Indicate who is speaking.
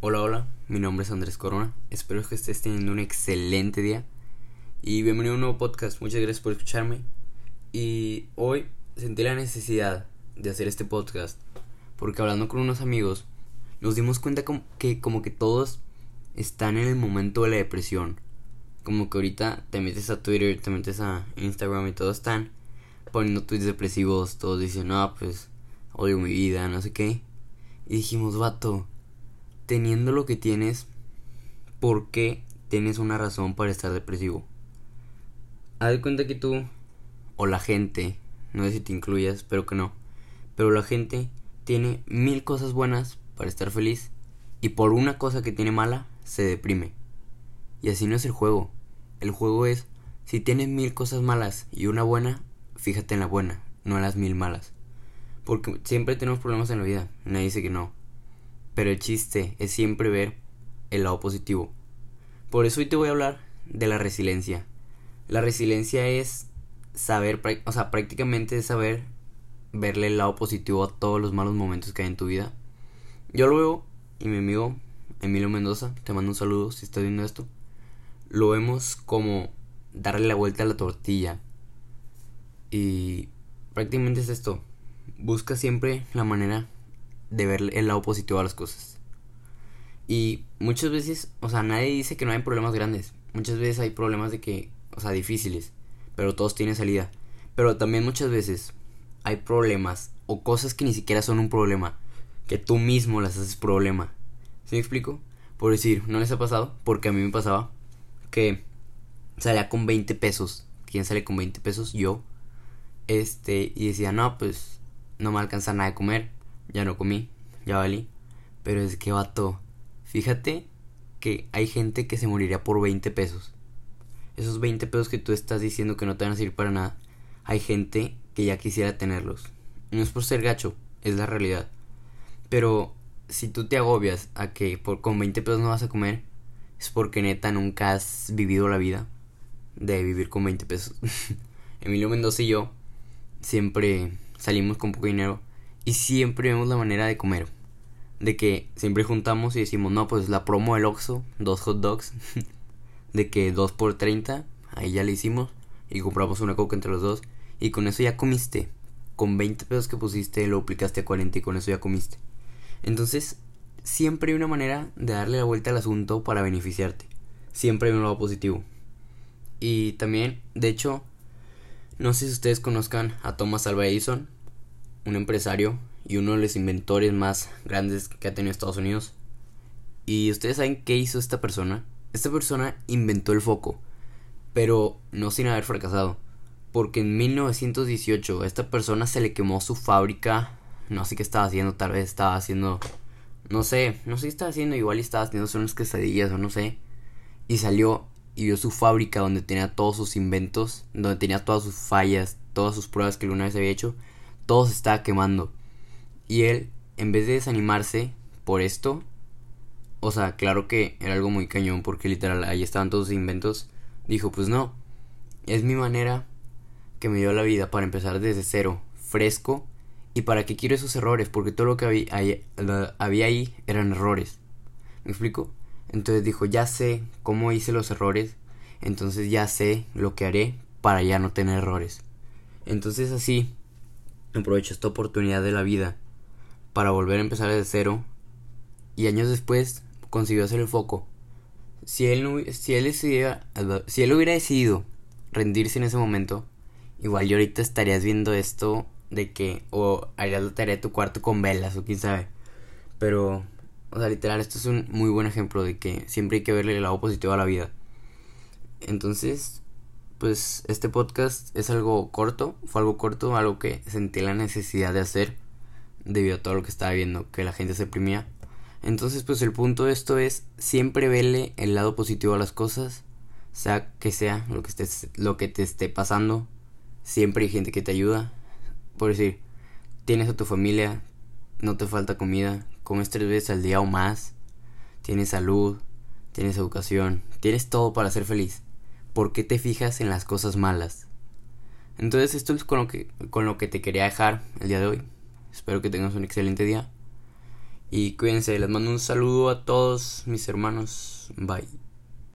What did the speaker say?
Speaker 1: Hola, hola, mi nombre es Andrés Corona, espero que estés teniendo un excelente día y bienvenido a un nuevo podcast, muchas gracias por escucharme y hoy sentí la necesidad de hacer este podcast porque hablando con unos amigos nos dimos cuenta que como que todos están en el momento de la depresión, como que ahorita te metes a Twitter, te metes a Instagram y todos están poniendo tweets depresivos, todos dicen, no, pues odio mi vida, no sé qué y dijimos, vato, teniendo lo que tienes, ¿por qué tienes una razón para estar depresivo? Haz de cuenta que tú, o la gente, no sé si te incluyas, espero que no, pero la gente tiene mil cosas buenas para estar feliz y por una cosa que tiene mala se deprime. Y así no es el juego. El juego es, si tienes mil cosas malas y una buena, fíjate en la buena, no en las mil malas. Porque siempre tenemos problemas en la vida, nadie dice que no. Pero el chiste es siempre ver el lado positivo. Por eso hoy te voy a hablar de la resiliencia. La resiliencia es saber, o sea, prácticamente es saber verle el lado positivo a todos los malos momentos que hay en tu vida. Yo lo veo, y mi amigo Emilio Mendoza, te mando un saludo si estás viendo esto, lo vemos como darle la vuelta a la tortilla. Y prácticamente es esto, busca siempre la manera de ver el lado positivo a las cosas. Y muchas veces, o sea, nadie dice que no hay problemas grandes. Muchas veces hay problemas de que, o sea, difíciles, pero todos tienen salida. Pero también muchas veces hay problemas o cosas que ni siquiera son un problema, que tú mismo las haces problema. ¿Sí me explico? Por decir, ¿no les ha pasado? Porque a mí me pasaba que salía con 20 pesos. ¿Quién sale con 20 pesos? Yo. Este, y decía, no, pues no me alcanza nada de comer, ya no comí, ya valí. Pero es que vato, fíjate que hay gente que se moriría por 20 pesos. Esos 20 pesos que tú estás diciendo que no te van a servir para nada, hay gente que ya quisiera tenerlos. No es por ser gacho, es la realidad. Pero si tú te agobias a que por, con 20 pesos no vas a comer, es porque neta nunca has vivido la vida de vivir con 20 pesos. Emilio Mendoza y yo siempre salimos con poco dinero y siempre vemos la manera de comer. De que siempre juntamos y decimos, no, pues la promo del Oxxo, dos hot dogs, de que dos por 30, ahí ya le hicimos y compramos una coca entre los dos y con eso ya comiste. Con 20 pesos que pusiste lo aplicaste a 40 y con eso ya comiste. Entonces, siempre hay una manera de darle la vuelta al asunto para beneficiarte. Siempre hay un lado positivo. Y también, de hecho, no sé si ustedes conozcan a Thomas Alva Edison, un empresario y uno de los inventores más grandes que ha tenido Estados Unidos. ¿Y ustedes saben qué hizo esta persona? Esta persona inventó el foco, pero no sin haber fracasado. Porque en 1918 a esta persona se le quemó su fábrica. No sé qué estaba haciendo, tal vez estaba haciendo. No sé, no sé qué estaba haciendo. Igual estaba haciendo unas quesadillas o no sé. Y salió y vio su fábrica donde tenía todos sus inventos, donde tenía todas sus fallas, todas sus pruebas que alguna vez había hecho, todo se estaba quemando. Y él, en vez de desanimarse por esto, o sea, claro que era algo muy cañón porque literal ahí estaban todos sus inventos, dijo, pues no, es mi manera que me dio la vida para empezar desde cero, fresco, y para qué quiero esos errores, porque todo lo que había ahí, había ahí eran errores. ¿Me explico? Entonces dijo, ya sé cómo hice los errores, entonces ya sé lo que haré para ya no tener errores. Entonces así, aprovecho esta oportunidad de la vida para volver a empezar desde cero y años después consiguió hacer el foco. Si él, no, si él, decidiera, si él hubiera decidido rendirse en ese momento, igual yo ahorita estarías viendo esto de que o harías la tarea de tu cuarto con velas o quién sabe. Pero o sea, literal, esto es un muy buen ejemplo de que siempre hay que verle el lado positivo a la vida. Entonces, pues este podcast es algo corto, fue algo corto, algo que sentí la necesidad de hacer debido a todo lo que estaba viendo, que la gente se oprimía. Entonces, pues el punto de esto es siempre verle el lado positivo a las cosas, sea que sea lo que, estés, lo que te esté pasando, siempre hay gente que te ayuda. Por decir, tienes a tu familia, no te falta comida, comes tres veces al día o más, tienes salud, tienes educación, tienes todo para ser feliz. ¿Por qué te fijas en las cosas malas? Entonces esto es con lo que, con lo que te quería dejar el día de hoy. Espero que tengas un excelente día. Y cuídense, les mando un saludo a todos mis hermanos. Bye.